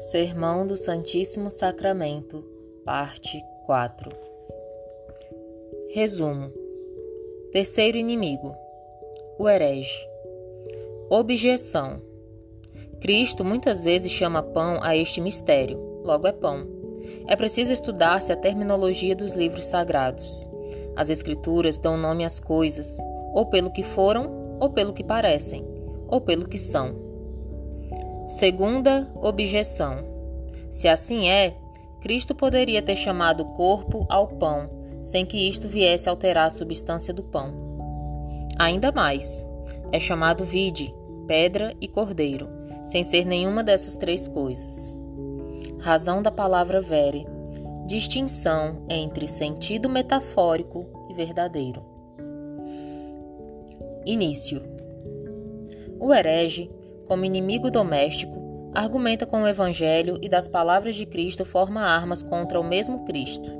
Sermão do Santíssimo Sacramento, parte 4. Resumo: Terceiro inimigo: o herege. Objeção: Cristo muitas vezes chama pão a este mistério, logo é pão. É preciso estudar-se a terminologia dos livros sagrados. As Escrituras dão nome às coisas, ou pelo que foram, ou pelo que parecem, ou pelo que são. Segunda objeção: se assim é, Cristo poderia ter chamado o corpo ao pão, sem que isto viesse a alterar a substância do pão. Ainda mais, é chamado vide, pedra e cordeiro, sem ser nenhuma dessas três coisas. Razão da palavra vere: distinção entre sentido metafórico e verdadeiro. Início: O herege como inimigo doméstico, argumenta com o Evangelho e das palavras de Cristo forma armas contra o mesmo Cristo.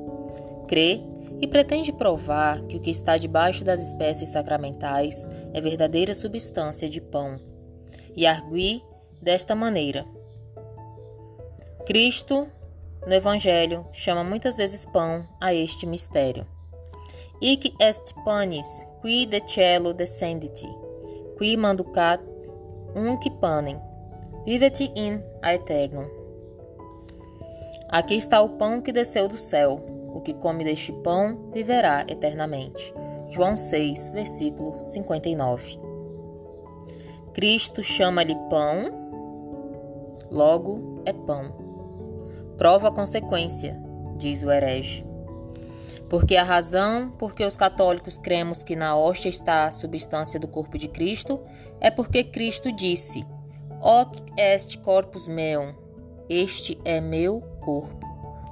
Crê e pretende provar que o que está debaixo das espécies sacramentais é verdadeira substância de pão. E argui desta maneira: Cristo, no Evangelho, chama muitas vezes pão a este mistério. Ic est panis, qui de cielo descendit, qui manducat unc panem, vivet in aeternum. Aqui está o pão que desceu do céu. O que come deste pão viverá eternamente. João 6, versículo 59. Cristo chama-lhe pão, logo é pão. Prova a consequência, diz o herege. Porque a razão porque os católicos cremos que na hóstia está a substância do corpo de Cristo é porque Cristo disse: Hoc est corpus meum, este é meu corpo.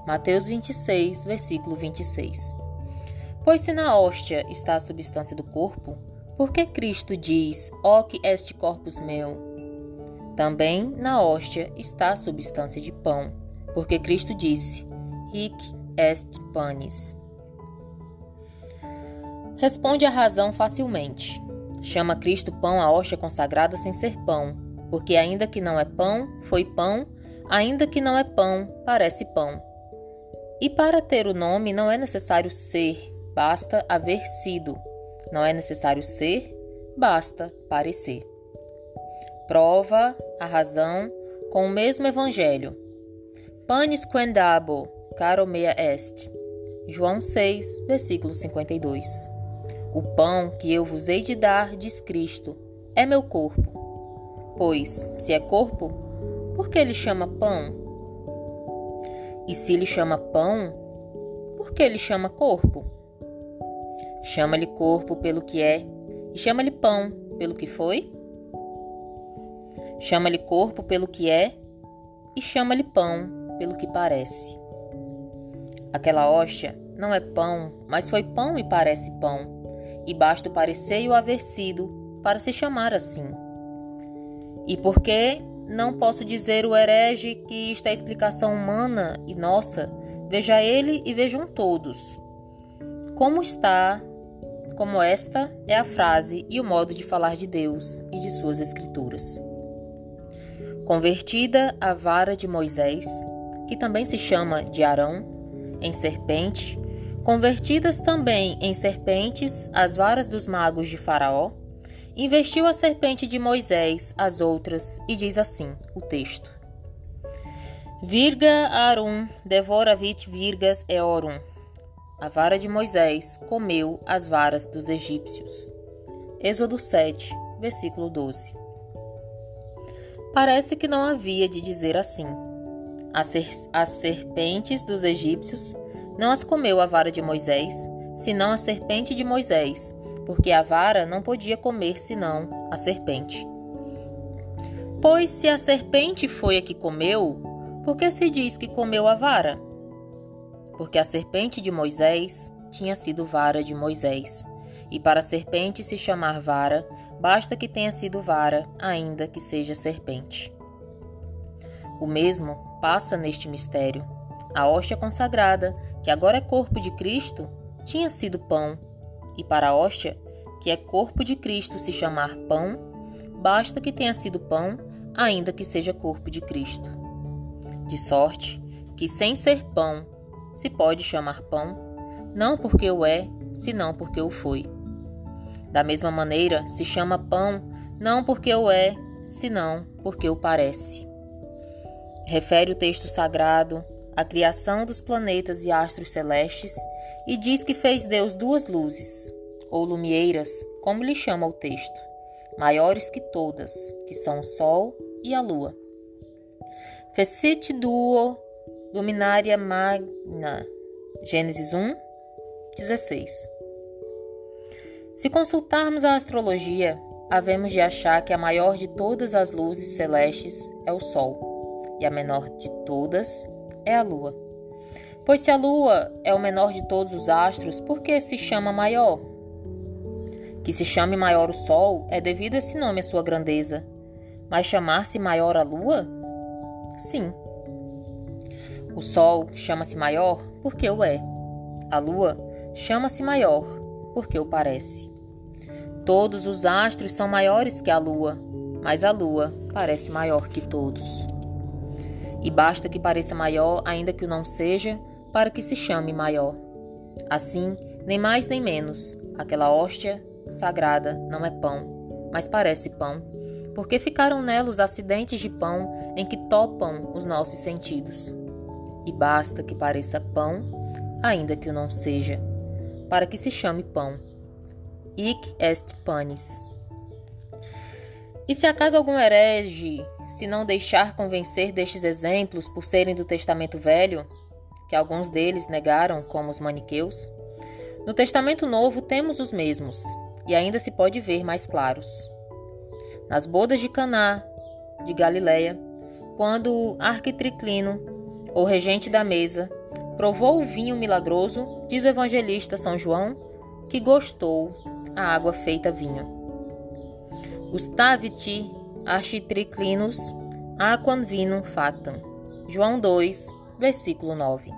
Mateus 26, versículo 26. Pois se na hóstia está a substância do corpo, por que Cristo diz: Hoc est corpus meum? Também na hóstia está a substância de pão, porque Cristo disse: Hic est panis. Responde a razão facilmente. Chama Cristo pão a hóstia consagrada sem ser pão, porque ainda que não é pão, foi pão, ainda que não é pão, parece pão. E para ter o nome não é necessário ser, basta haver sido. Não é necessário ser, basta parecer. Prova a razão com o mesmo evangelho. Panis quendabo, caro mea est. João 6, versículo 52. O pão que eu vos hei de dar, diz Cristo, é meu corpo. Pois, se é corpo, por que ele chama pão? E se lhe chama pão, por que ele chama corpo? Chama-lhe corpo pelo que é, e chama-lhe pão pelo que foi? Chama-lhe corpo pelo que é, e chama-lhe pão pelo que parece. Aquela hóstia não é pão, mas foi pão e parece pão e basta o parecer e o haver sido para se chamar assim. E por que não posso dizer o herege que isto é explicação humana e nossa? Veja ele e vejam todos. Como está, como esta é a frase e o modo de falar de Deus e de suas escrituras. Convertida a vara de Moisés, que também se chama de Arão, em serpente, Convertidas também em serpentes as varas dos magos de Faraó, investiu a serpente de Moisés as outras, e diz assim o texto: Virga arum devoravit virgas eorum. A vara de Moisés comeu as varas dos egípcios. Êxodo 7, versículo 12. Parece que não havia de dizer assim. As, as serpentes dos egípcios não as comeu a vara de Moisés, senão a serpente de Moisés, porque a vara não podia comer senão a serpente. Pois se a serpente foi a que comeu, por que se diz que comeu a vara? Porque a serpente de Moisés tinha sido vara de Moisés. E para a serpente se chamar vara, basta que tenha sido vara, ainda que seja serpente. O mesmo passa neste mistério. A hóstia consagrada, que agora é corpo de Cristo, tinha sido pão, e para a hóstia, que é corpo de Cristo, se chamar pão, basta que tenha sido pão, ainda que seja corpo de Cristo. De sorte que, sem ser pão, se pode chamar pão, não porque o é, senão porque o foi. Da mesma maneira, se chama pão, não porque o é, senão porque o parece. Refere o texto sagrado à criação dos planetas e astros celestes e diz que fez Deus duas luzes, ou lumieiras, como lhe chama o texto, maiores que todas, que são o Sol e a Lua. Fecit duo luminaria magna. Gênesis 1, 16. Se consultarmos a astrologia, havemos de achar que a maior de todas as luzes celestes é o Sol, e a menor de todas é a Lua. Pois se a Lua é o menor de todos os astros, por que se chama maior? Que se chame maior o Sol é devido a esse nome à sua grandeza. Mas chamar-se maior a Lua? Sim. O Sol chama-se maior porque o é. A Lua chama-se maior porque o parece. Todos os astros são maiores que a Lua, mas a Lua parece maior que todos. E basta que pareça maior, ainda que o não seja, para que se chame maior. Assim, nem mais nem menos, aquela hóstia sagrada não é pão, mas parece pão, porque ficaram nela os acidentes de pão em que topam os nossos sentidos. E basta que pareça pão, ainda que o não seja, para que se chame pão. Hic est panis. E se acaso algum herege se não deixar convencer destes exemplos por serem do Testamento Velho, que alguns deles negaram, como os maniqueus, no Testamento Novo temos os mesmos, e ainda se pode ver mais claros. Nas bodas de Caná, de Galiléia, quando Arquitriclino, o regente da mesa, provou o vinho milagroso, diz o evangelista São João, que gostou a água feita vinho. Gustaviti architriclinus aquam vinum factam. João 2, versículo 9.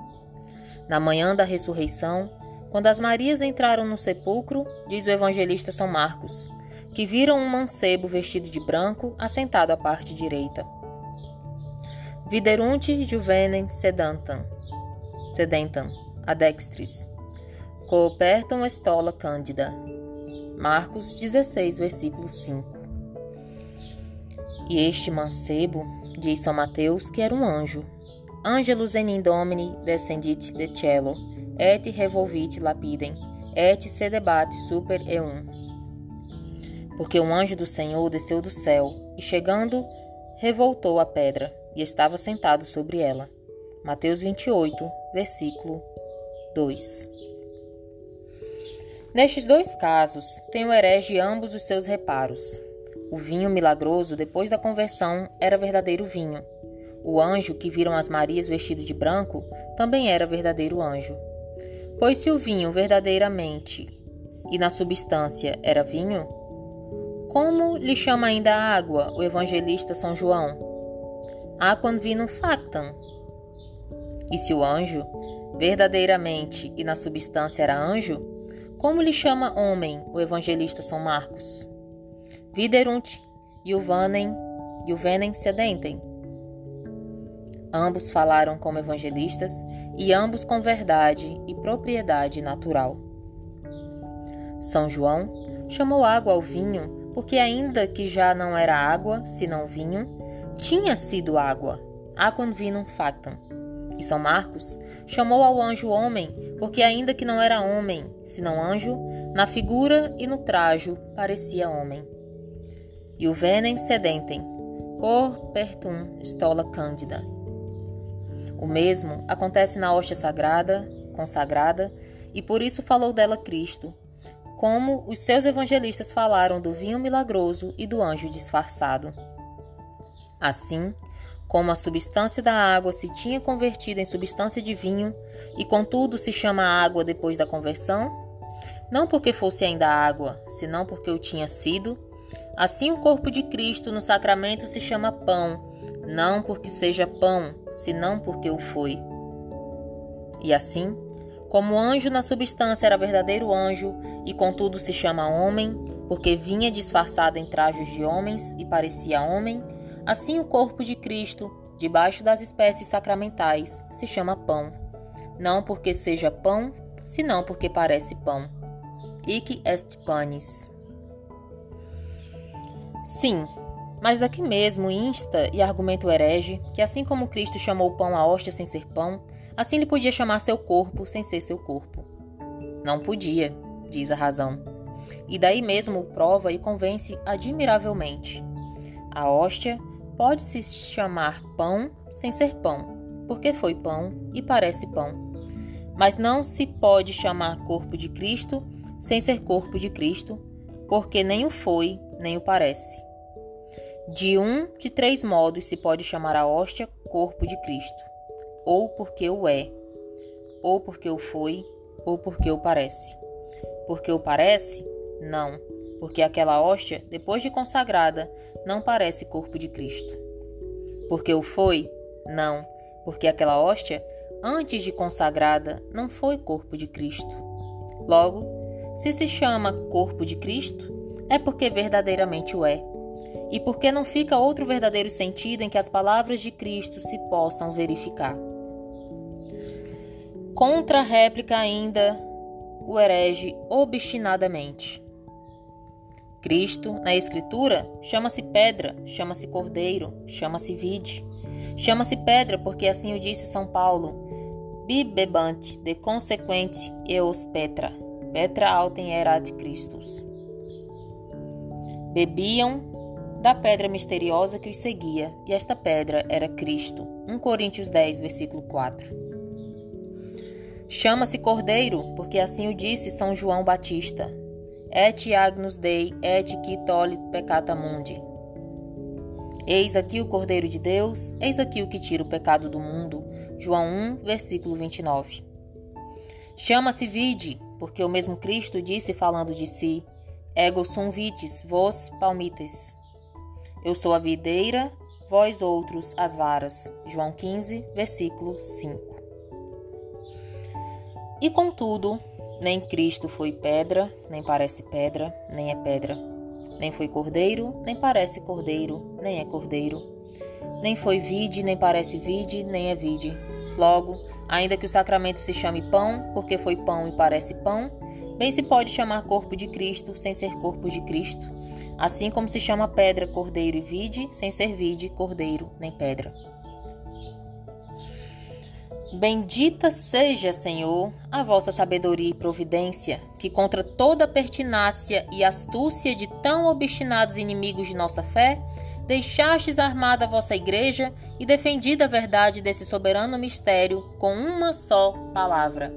Na manhã da ressurreição, quando as Marias entraram no sepulcro, diz o evangelista São Marcos, que viram um mancebo vestido de branco assentado à parte direita. Viderunt juvenem sedantam, sedentam, adextris, coopertam estola cândida. Marcos 16, versículo 5. E este mancebo, diz São Mateus, que era um anjo. Angelus enim domini descendit de cielo, et revolvit lapidem, et se super eum. Porque um anjo do Senhor desceu do céu, e chegando, revoltou a pedra, e estava sentado sobre ela. Mateus 28, versículo 2. Nestes dois casos, tem o herege ambos os seus reparos. O vinho milagroso, depois da conversão, era verdadeiro vinho. O anjo que viram as Marias vestido de branco também era verdadeiro anjo. Pois se o vinho verdadeiramente e na substância era vinho, como lhe chama ainda a água o evangelista São João? Aquam vinum factam. E se o anjo verdadeiramente e na substância era anjo, como lhe chama homem o evangelista São Marcos? Viderunt, Juvanem, Juvenem sedentem. Ambos falaram como evangelistas e ambos com verdade e propriedade natural. São João chamou água ao vinho porque, ainda que já não era água, senão vinho, tinha sido água, aquam vinum factam. E São Marcos chamou ao anjo homem porque, ainda que não era homem, senão anjo, na figura e no trajo parecia homem e o venem sedentem, cor pertum stola cândida. O mesmo acontece na hóstia sagrada, consagrada, e por isso falou dela Cristo, como os seus evangelistas falaram do vinho milagroso e do anjo disfarçado. Assim, como a substância da água se tinha convertido em substância de vinho, e contudo se chama água depois da conversão, não porque fosse ainda água, senão porque o tinha sido, Assim, o corpo de Cristo no sacramento se chama pão, não porque seja pão, senão porque o foi. E assim, como anjo na substância era verdadeiro anjo, e contudo se chama homem, porque vinha disfarçado em trajos de homens e parecia homem, assim o corpo de Cristo debaixo das espécies sacramentais, se chama pão, não porque seja pão, senão porque parece pão. Ic est panis. Sim, mas daqui mesmo insta e argumento herege que assim como Cristo chamou o pão a hóstia sem ser pão, assim ele podia chamar seu corpo sem ser seu corpo. Não podia, diz a razão. E daí mesmo prova e convence admiravelmente. A hóstia pode se chamar pão sem ser pão, porque foi pão e parece pão. Mas não se pode chamar corpo de Cristo sem ser corpo de Cristo, porque nem o foi, nem o parece. De um de três modos se pode chamar a hóstia corpo de Cristo: ou porque o é, ou porque o foi, ou porque o parece. Porque o parece? Não, porque aquela hóstia, depois de consagrada, não parece corpo de Cristo. Porque o foi? Não, porque aquela hóstia, antes de consagrada, não foi corpo de Cristo. Logo, se se chama corpo de Cristo, é porque verdadeiramente o é. E porque não fica outro verdadeiro sentido em que as palavras de Cristo se possam verificar. Contra-réplica ainda o herege obstinadamente. Cristo, na Escritura, chama-se pedra, chama-se cordeiro, chama-se vide. Chama-se pedra porque assim o disse São Paulo. Bibebante de consequente eos petra. Petra autem erat Christus. Bebiam da pedra misteriosa que os seguia, e esta pedra era Cristo. 1 Coríntios 10, versículo 4. Chama-se Cordeiro, porque assim o disse São João Batista. Et agnus Dei, et qui tolit peccata mundi. Eis aqui o Cordeiro de Deus, eis aqui o que tira o pecado do mundo. João 1, versículo 29. Chama-se vide, porque o mesmo Cristo disse falando de si: Ego sum vitis, vos palmites. Eu sou a videira, vós outros as varas. João 15, versículo 5. E contudo, nem Cristo foi pedra, nem parece pedra, nem é pedra. Nem foi cordeiro, nem parece cordeiro, nem é cordeiro. Nem foi vide, nem parece vide, nem é vide. Logo, ainda que o sacramento se chame pão, porque foi pão e parece pão, bem se pode chamar corpo de Cristo sem ser corpo de Cristo, assim como se chama pedra cordeiro e vide, sem ser vide, cordeiro nem pedra. Bendita seja, Senhor, a vossa sabedoria e providência, que contra toda pertinácia e astúcia de tão obstinados inimigos de nossa fé, deixastes armada a vossa igreja e defendida a verdade desse soberano mistério com uma só palavra: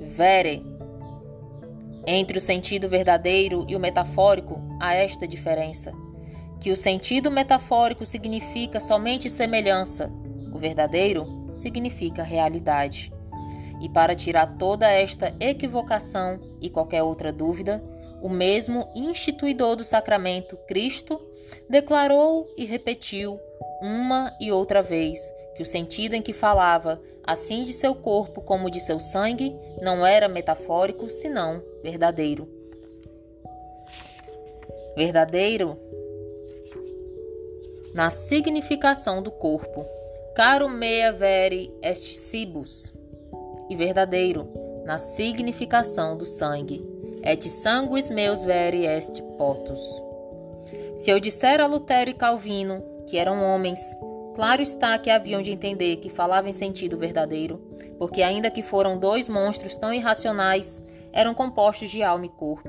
Vere. Entre o sentido verdadeiro e o metafórico há esta diferença: que o sentido metafórico significa somente semelhança, o verdadeiro significa realidade. E para tirar toda esta equivocação e qualquer outra dúvida, o mesmo instituidor do sacramento, Cristo, declarou e repetiu uma e outra vez que o sentido em que falava, assim de seu corpo como de seu sangue, não era metafórico, senão verdadeiro. Verdadeiro na significação do corpo. Caro mea vere est cibus, e verdadeiro na significação do sangue. Et sanguis meus vere est potus. Se eu disser a Lutero e Calvino que eram homens, claro está que haviam de entender que falava em sentido verdadeiro, porque ainda que foram dois monstros tão irracionais, eram compostos de alma e corpo.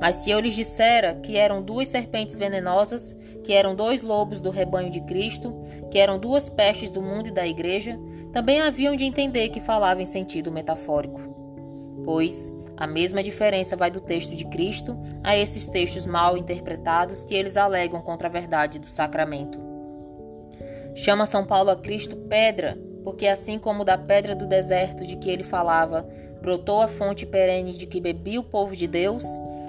Mas se eu lhes dissera que eram duas serpentes venenosas, que eram dois lobos do rebanho de Cristo, que eram duas pestes do mundo e da igreja, também haviam de entender que falava em sentido metafórico. Pois a mesma diferença vai do texto de Cristo a esses textos mal interpretados que eles alegam contra a verdade do sacramento. Chama São Paulo a Cristo pedra, porque assim como da pedra do deserto de que ele falava, brotou a fonte perene de que bebia o povo de Deus,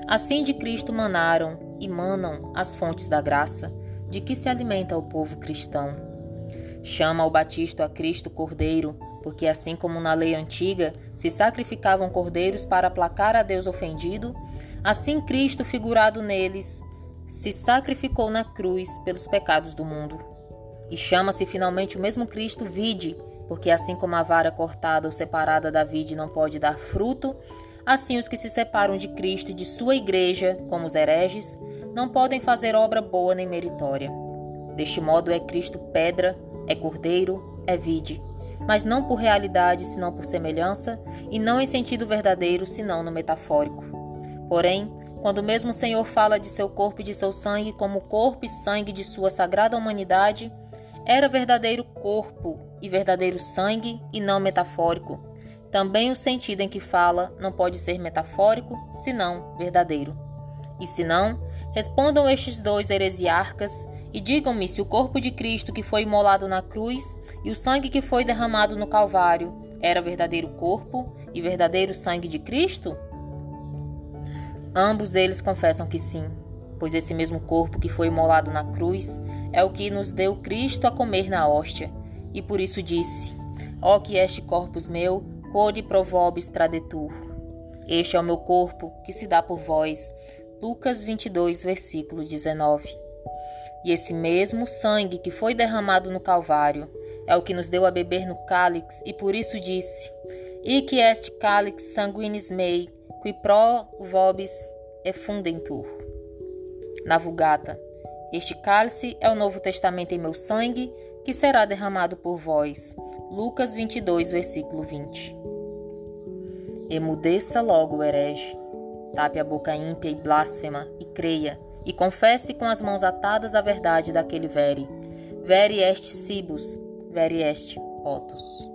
Assim de Cristo manaram e manam as fontes da graça, de que se alimenta o povo cristão. Chama o Batista a Cristo Cordeiro, porque assim como na lei antiga se sacrificavam cordeiros para aplacar a Deus ofendido, assim Cristo, figurado neles, se sacrificou na cruz pelos pecados do mundo. E chama-se finalmente o mesmo Cristo vide, porque assim como a vara cortada ou separada da vide não pode dar fruto, assim os que se separam de Cristo e de sua igreja, como os hereges, não podem fazer obra boa nem meritória. Deste modo é Cristo pedra, é cordeiro, é vide, mas não por realidade, senão por semelhança, e não em sentido verdadeiro, senão no metafórico. Porém, quando o mesmo Senhor fala de seu corpo e de seu sangue como corpo e sangue de sua sagrada humanidade, era verdadeiro corpo e verdadeiro sangue e não metafórico. Também o sentido em que fala não pode ser metafórico, senão verdadeiro. E se não, respondam estes dois heresiarcas e digam-me se o corpo de Cristo que foi imolado na cruz e o sangue que foi derramado no Calvário era verdadeiro corpo e verdadeiro sangue de Cristo? Ambos eles confessam que sim, pois esse mesmo corpo que foi imolado na cruz é o que nos deu Cristo a comer na hóstia, e por isso disse: Ó que este corpus meu, quod provobis tradetur. Este é o meu corpo, que se dá por vós. Lucas 22, versículo 19. E esse mesmo sangue que foi derramado no Calvário é o que nos deu a beber no cálice, e por isso disse: E que este cálice sanguinis mei, qui pro vobis effundentur. Na Vulgata, este cálice é o Novo Testamento em meu sangue, que será derramado por vós. Lucas 22, versículo 20. Emudeça logo o herege. Tape a boca ímpia e blasfema e creia, e confesse com as mãos atadas a verdade daquele vere. Vere est cibus, vere est potus.